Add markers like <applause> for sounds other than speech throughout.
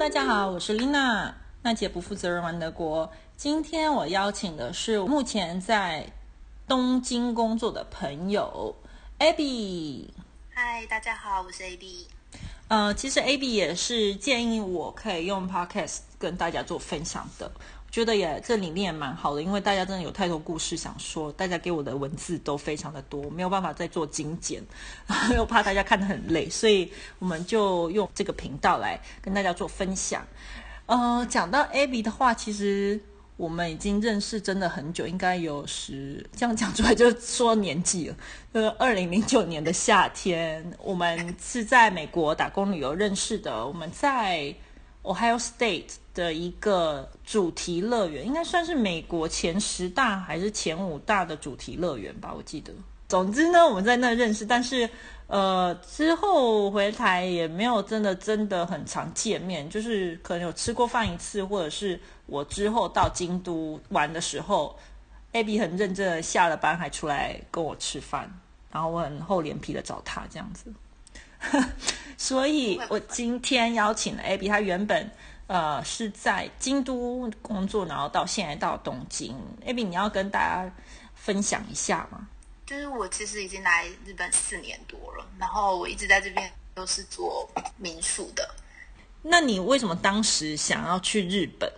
大家好，我是 Lina，娜姐不负责任玩德国。今天我邀请的是目前在东京工作的朋友 Abby。嗨，大家好，我是 Abby。呃，其实 Abby 也是建议我可以用 Podcast 跟大家做分享的。觉得也这理念也蛮好的，因为大家真的有太多故事想说，大家给我的文字都非常的多，没有办法再做精简，<laughs> 又怕大家看得很累，所以我们就用这个频道来跟大家做分享。呃，讲到 Abby 的话，其实我们已经认识真的很久，应该有十，这样讲出来就说年纪了。<laughs> 呃，二零零九年的夏天，我们是在美国打工旅游认识的，我们在 Ohio State。的一个主题乐园，应该算是美国前十大还是前五大的主题乐园吧？我记得。总之呢，我们在那认识，但是呃之后回台也没有真的真的很常见面，就是可能有吃过饭一次，或者是我之后到京都玩的时候，Abby 很认真的下了班还出来跟我吃饭，然后我很厚脸皮的找他这样子。<laughs> 所以我今天邀请了 Abby，她原本。呃，是在京都工作，然后到现在到东京。Abby，你要跟大家分享一下吗？就是我其实已经来日本四年多了，然后我一直在这边都是做民宿的。那你为什么当时想要去日本？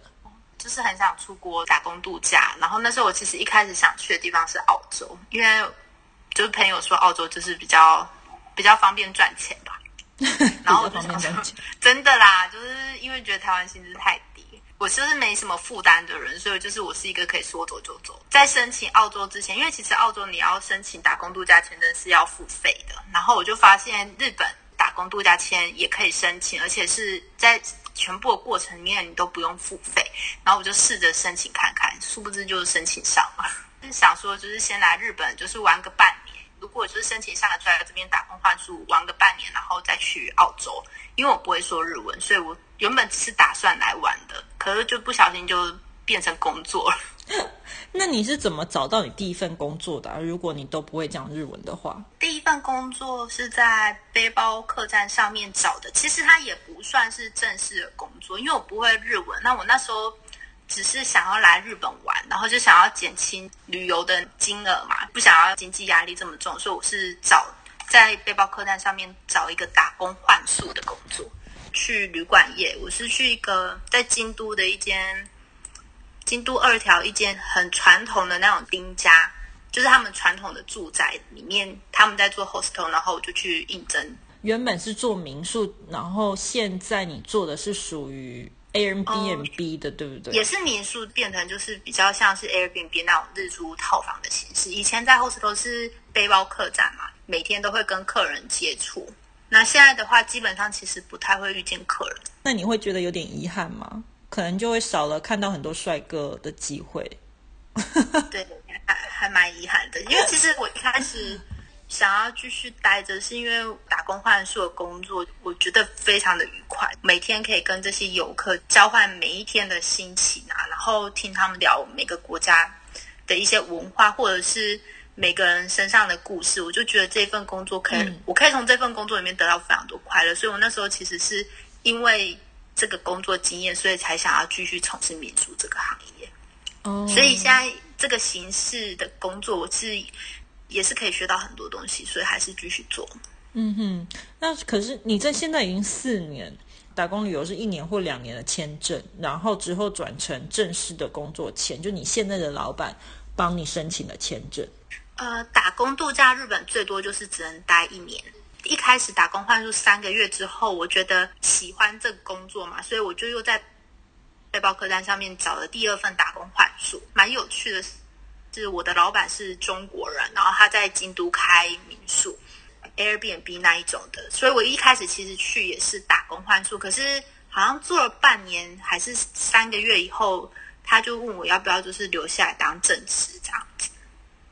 就是很想出国打工度假。然后那时候我其实一开始想去的地方是澳洲，因为就是朋友说澳洲就是比较比较方便赚钱吧。<laughs> 然后我就想说，<laughs> 真的啦，就是因为觉得台湾薪资太低，我就是没什么负担的人，所以就是我是一个可以说走就走。在申请澳洲之前，因为其实澳洲你要申请打工度假签证是要付费的，然后我就发现日本打工度假签也可以申请，而且是在全部的过程里面你都不用付费，然后我就试着申请看看，殊不知就是申请上了。<laughs> 就是想说，就是先来日本，就是玩个半年。如果就是申请上来出来这边打工换宿玩个半年，然后再去澳洲，因为我不会说日文，所以我原本只是打算来玩的，可是就不小心就变成工作了。那你是怎么找到你第一份工作的？如果你都不会讲日文的话，第一份工作是在背包客栈上面找的，其实它也不算是正式的工作，因为我不会日文。那我那时候。只是想要来日本玩，然后就想要减轻旅游的金额嘛，不想要经济压力这么重，所以我是找在背包客栈上面找一个打工换宿的工作，去旅馆业。我是去一个在京都的一间京都二条一间很传统的那种丁家，就是他们传统的住宅里面，他们在做 hostel，然后我就去应征。原本是做民宿，然后现在你做的是属于。Airbnb 的对不对？也是民宿变成就是比较像是 Airbnb 那种日租套房的形式。以前在 hostel 是背包客栈嘛，每天都会跟客人接触。那现在的话，基本上其实不太会遇见客人。那你会觉得有点遗憾吗？可能就会少了看到很多帅哥的机会。对，还还蛮遗憾的，因为其实我一开始。想要继续待着，是因为打工换宿的工作，我觉得非常的愉快。每天可以跟这些游客交换每一天的心情啊，然后听他们聊每个国家的一些文化，或者是每个人身上的故事，我就觉得这份工作可以，我可以从这份工作里面得到非常多快乐。所以我那时候其实是因为这个工作经验，所以才想要继续从事民宿这个行业。哦，所以现在这个形式的工作，我是。也是可以学到很多东西，所以还是继续做。嗯哼，那可是你在现在已经四年打工旅游是一年或两年的签证，然后之后转成正式的工作签，就你现在的老板帮你申请的签证。呃，打工度假日本最多就是只能待一年。一开始打工换宿三个月之后，我觉得喜欢这个工作嘛，所以我就又在背包客栈上面找了第二份打工换宿，蛮有趣的。是我的老板是中国人，然后他在京都开民宿，Airbnb 那一种的，所以我一开始其实去也是打工换宿，可是好像做了半年还是三个月以后，他就问我要不要就是留下来当正职这样子。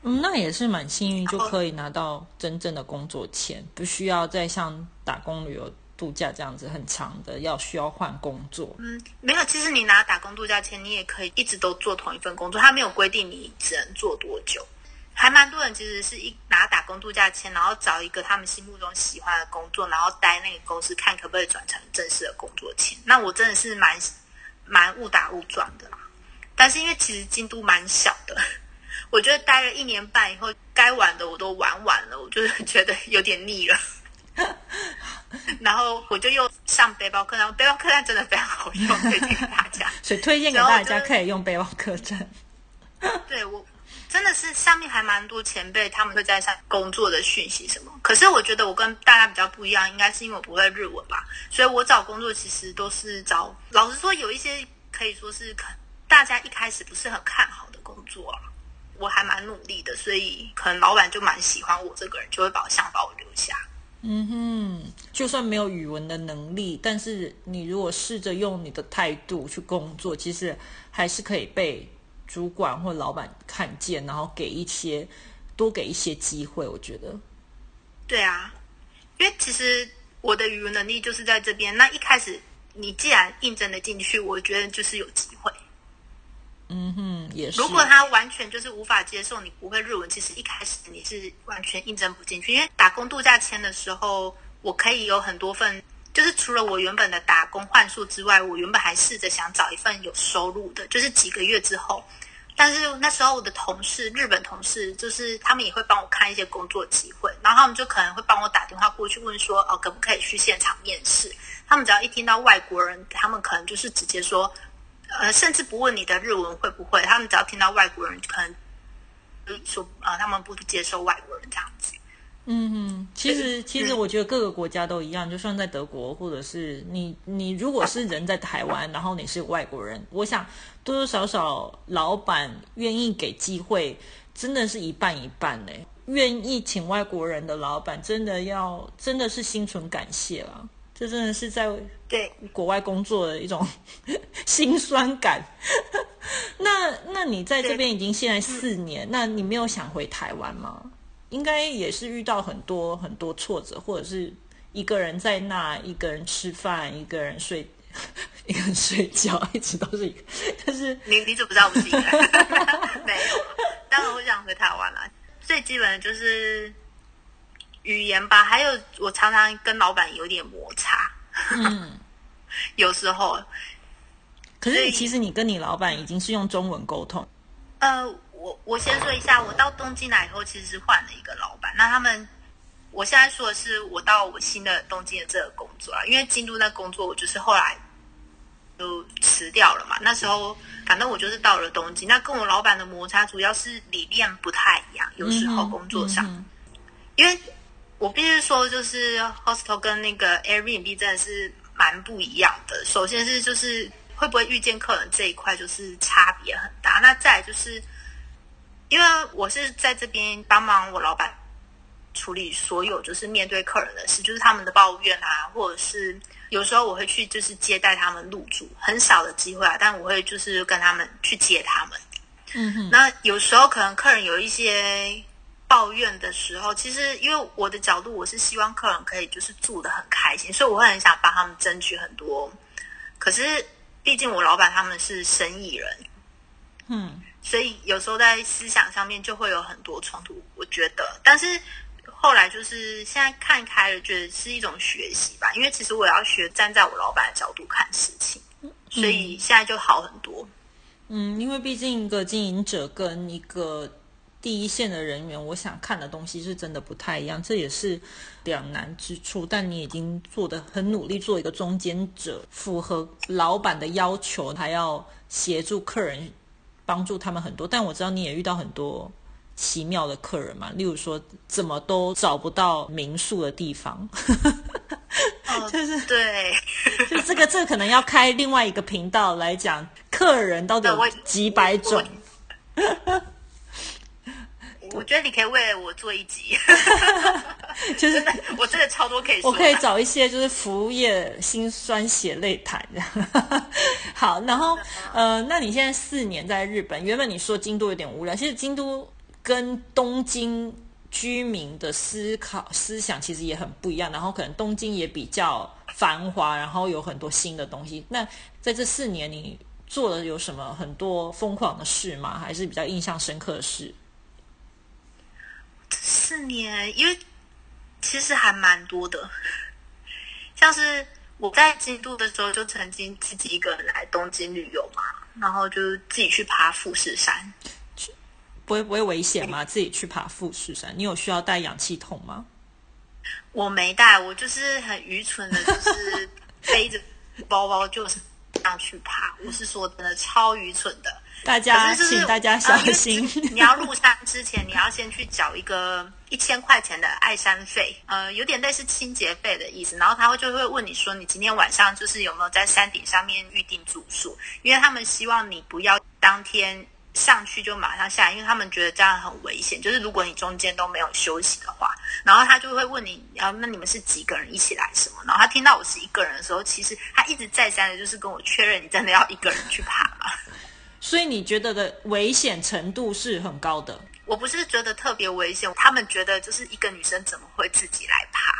嗯，那也是蛮幸运，就可以拿到真正的工作签，不需要再像打工旅游。度假这样子很长的，要需要换工作。嗯，没有，其实你拿打工度假签，你也可以一直都做同一份工作，他没有规定你只能做多久，还蛮多人其实是一拿打工度假签，然后找一个他们心目中喜欢的工作，然后待那个公司，看可不可以转成正式的工作签。那我真的是蛮蛮误打误撞的啦。但是因为其实京都蛮小的，<laughs> 我觉得待了一年半以后，该玩的我都玩完了，我就是觉得有点腻了。<laughs> 然后我就又上背包客栈，背包客栈真的非常好用，推荐给大家。<laughs> 所以推荐给大家可以用背包客栈。<laughs> 对我真的是上面还蛮多前辈，他们会在上工作的讯息什么。可是我觉得我跟大家比较不一样，应该是因为我不会日文吧，所以我找工作其实都是找，老实说有一些可以说是大家一开始不是很看好的工作啊。我还蛮努力的，所以可能老板就蛮喜欢我这个人，就会把我想把我留下。嗯哼，就算没有语文的能力，但是你如果试着用你的态度去工作，其实还是可以被主管或老板看见，然后给一些多给一些机会。我觉得，对啊，因为其实我的语文能力就是在这边。那一开始你既然应征的进去，我觉得就是有机会。嗯哼，如果他完全就是无法接受你不会日文，其实一开始你是完全应征不进去。因为打工度假签的时候，我可以有很多份，就是除了我原本的打工换数之外，我原本还试着想找一份有收入的，就是几个月之后。但是那时候我的同事，日本同事，就是他们也会帮我看一些工作机会，然后他们就可能会帮我打电话过去问说，哦，可不可以去现场面试？他们只要一听到外国人，他们可能就是直接说。呃，甚至不问你的日文会不会，他们只要听到外国人，可能说啊，他们不接受外国人这样子。嗯嗯，其实其实我觉得各个国家都一样，就算在德国，或者是你你如果是人在台湾，然后你是外国人，我想多多少少老板愿意给机会，真的是一半一半嘞。愿意请外国人的老板，真的要真的是心存感谢了。这真的是在对国外工作的一种 <laughs> 辛酸感。<laughs> 那那你在这边已经现在四年，那你没有想回台湾吗？应该也是遇到很多很多挫折，或者是一个人在那，一个人吃饭，一个人睡，<laughs> 一个人睡觉，一直都是一个。但是你你怎么知道我是一个人？没有，当然我想回台湾了。最基本的就是。语言吧，还有我常常跟老板有点摩擦，嗯，<laughs> 有时候。可是其实你跟你老板已经是用中文沟通。呃，我我先说一下，我到东京来以后，其实是换了一个老板。那他们，我现在说的是我到我新的东京的这个工作啊，因为京都那工作我就是后来就辞掉了嘛。那时候反正我就是到了东京，那跟我老板的摩擦主要是理念不太一样，有时候工作上，因为。我必须说，就是 hostel 跟那个 Airbnb 真的是蛮不一样的。首先是就是会不会遇见客人这一块，就是差别很大。那再就是，因为我是在这边帮忙我老板处理所有就是面对客人的事，就是他们的抱怨啊，或者是有时候我会去就是接待他们入住，很少的机会啊，但我会就是跟他们去接他们。嗯哼。那有时候可能客人有一些。抱怨的时候，其实因为我的角度，我是希望客人可以就是住的很开心，所以我会很想帮他们争取很多。可是毕竟我老板他们是生意人，嗯，所以有时候在思想上面就会有很多冲突。我觉得，但是后来就是现在看开了，觉得是一种学习吧。因为其实我要学站在我老板的角度看事情，所以现在就好很多。嗯，因为毕竟一个经营者跟一个。第一线的人员，我想看的东西是真的不太一样，这也是两难之处。但你已经做的很努力，做一个中间者，符合老板的要求，还要协助客人，帮助他们很多。但我知道你也遇到很多奇妙的客人嘛，例如说怎么都找不到民宿的地方，<laughs> 就是 <laughs> 对，就这个这可能要开另外一个频道来讲，客人到底有几百种。我觉得你可以为了我做一集，<laughs> 就是我真的超多可以说。我可以找一些就是服务业心酸血泪谈。好，然后呃，那你现在四年在日本，原本你说京都有点无聊，其实京都跟东京居民的思考思想其实也很不一样。然后可能东京也比较繁华，然后有很多新的东西。那在这四年，你做了有什么很多疯狂的事吗？还是比较印象深刻的事？四年，因为其实还蛮多的，像是我在京都的时候，就曾经自己一个人来东京旅游嘛，然后就自己去爬富士山。不会不会危险吗？自己去爬富士山，你有需要带氧气筒吗？我没带，我就是很愚蠢的，就是背着包包就是这样去爬。我是说真的，超愚蠢的。大家请大家小心。你要入山之前，你要先去缴一个一千块钱的爱山费，呃，有点类似清洁费的意思。然后他会就会问你说，你今天晚上就是有没有在山顶上面预定住宿？因为他们希望你不要当天上去就马上下来，因为他们觉得这样很危险。就是如果你中间都没有休息的话，然后他就会问你，啊，那你们是几个人一起来什么？然后他听到我是一个人的时候，其实他一直再三的就是跟我确认，你真的要一个人去爬吗？所以你觉得的危险程度是很高的。我不是觉得特别危险，他们觉得就是一个女生怎么会自己来爬？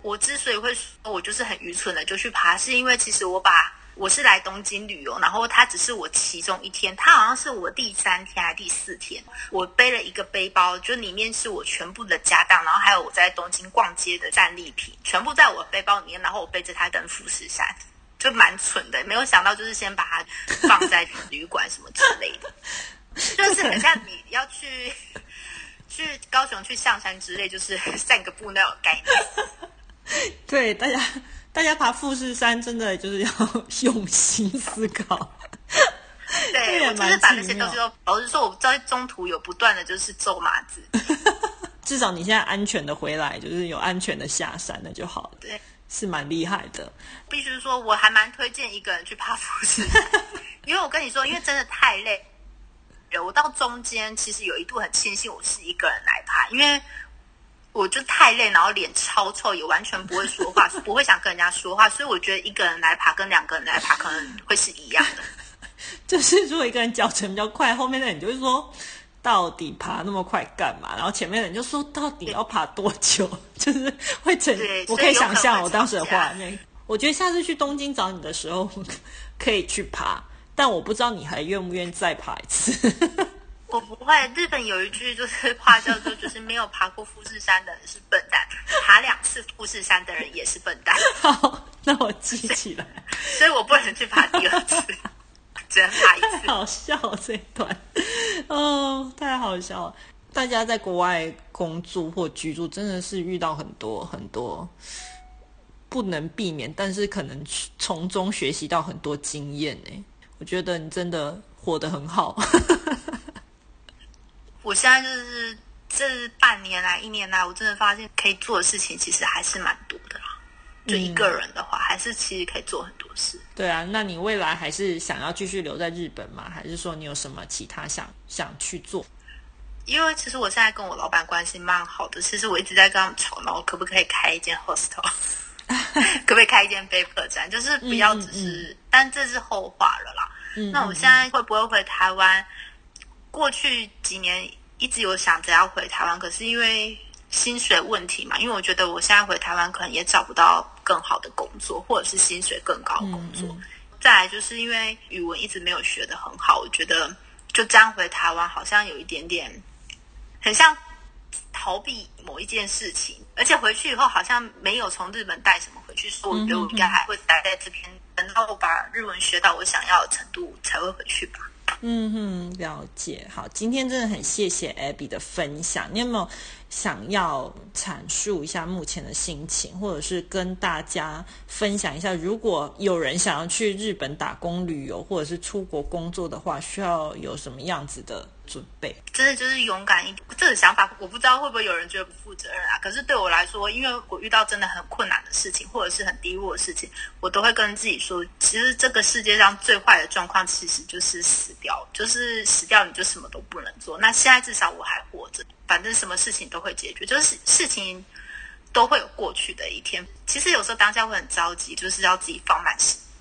我之所以会说我就是很愚蠢的就去爬，是因为其实我把我是来东京旅游，然后它只是我其中一天，它好像是我第三天还是第四天，我背了一个背包，就里面是我全部的家当，然后还有我在东京逛街的战利品，全部在我背包里面，然后我背着它登富士山。就蛮蠢的，没有想到就是先把它放在旅馆什么之类的，<laughs> 就是很像你要去去高雄去象山之类，就是散个步那种概念。<laughs> 对，大家大家爬富士山真的就是要 <laughs> 用心思考。这对，我就是把那些东西都，老实说，我在中途有不断的就是咒骂自己。至少你现在安全的回来，就是有安全的下山，那就好了。对，是蛮厉害的。必须说，我还蛮推荐一个人去爬富士山，<laughs> 因为我跟你说，因为真的太累。我到中间其实有一度很庆幸我是一个人来爬，因为我就太累，然后脸超臭，也完全不会说话，<laughs> 不会想跟人家说话，所以我觉得一个人来爬跟两个人来爬可能会是一样的。<laughs> 就是如果一个人脚程比较快，后面的人就会说。到底爬那么快干嘛？然后前面的人就说：“到底要爬多久？” <laughs> 就是会成，我可以想象我当时的画面。我觉得下次去东京找你的时候，可以去爬，但我不知道你还愿不愿意再爬一次。<laughs> 我不会。日本有一句就是话叫做，就是没有爬过富士山的人是笨蛋，爬两次富士山的人也是笨蛋，<laughs> 好，那我记起来。所以我不能去爬第二次，只能爬一次。好笑了这一段，<laughs> 哦，太好笑了。大家在国外工作或居住，真的是遇到很多很多不能避免，但是可能从中学习到很多经验呢。我觉得你真的活得很好。<laughs> 我现在就是这半年来、一年来，我真的发现可以做的事情其实还是蛮多的啦。就一个人的话，还是其实可以做很多事。对啊，那你未来还是想要继续留在日本吗？还是说你有什么其他想想去做？因为其实我现在跟我老板关系蛮好的，其实我一直在跟他们吵闹，可不可以开一间 hostel，<laughs> 可不可以开一间背客栈，就是不要只是，但这是后话了啦。嗯那我现在会不会回台湾？过去几年一直有想着要回台湾，可是因为薪水问题嘛，因为我觉得我现在回台湾可能也找不到更好的工作，或者是薪水更高的工作。再来就是因为语文一直没有学的很好，我觉得就这样回台湾好像有一点点很像逃避某一件事情，而且回去以后好像没有从日本带什么回去，所以我觉得我应该还会待在这边，等到我把日文学到我想要的程度才会回去吧。嗯哼，了解。好，今天真的很谢谢 Abby 的分享。你有没有想要阐述一下目前的心情，或者是跟大家分享一下，如果有人想要去日本打工旅游，或者是出国工作的话，需要有什么样子的准备？真的就是勇敢一点。这个想法我不知道会不会有人觉得不负责任啊？可是对我来说，因为我遇到真的很困难的事情，或者是很低落的事情，我都会跟自己说，其实这个世界上最坏的状况其实就是死掉，就是死掉你就什么都不能做。那现在至少我还活着，反正什么事情都会解决，就是事情都会有过去的一天。其实有时候当下会很着急，就是要自己放慢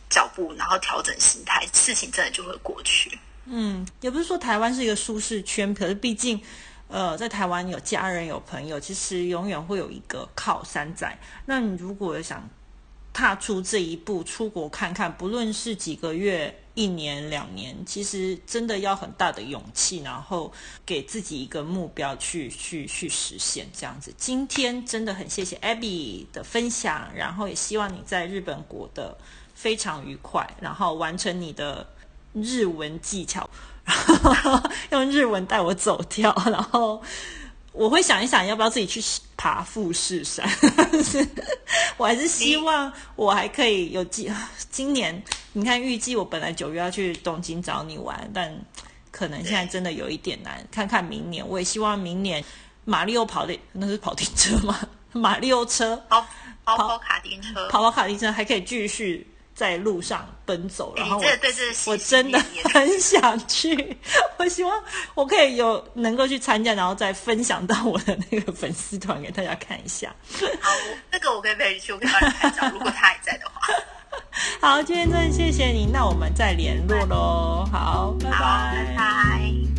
脚步，然后调整心态，事情真的就会过去。嗯，也不是说台湾是一个舒适圈，可是毕竟，呃，在台湾有家人有朋友，其实永远会有一个靠山在。那你如果想踏出这一步，出国看看，不论是几个月一年两年，其实真的要很大的勇气，然后给自己一个目标去去去实现这样子。今天真的很谢谢 Abby 的分享，然后也希望你在日本国的非常愉快，然后完成你的日文技巧，<laughs> 用日文带我走掉，然后。我会想一想，要不要自己去爬富士山？<laughs> 我还是希望我还可以有机。<sighs> 今年你看，预计我本来九月要去东京找你玩，但可能现在真的有一点难。看看明年，我也希望明年马里奥跑的那是跑停车吗？马里奥车跑跑跑卡丁车，跑跑卡丁车还可以继续。在路上奔走，然后我我真 <laughs> 的很想去。我希望我可以有能够去参加，然后再分享到我的那个粉丝团给大家看一下。好，那个我可以陪你去，我可以帮你拍照，如果他还在的话。<laughs> 好，今天真的谢谢你，那我们再联络喽。好拜，拜拜。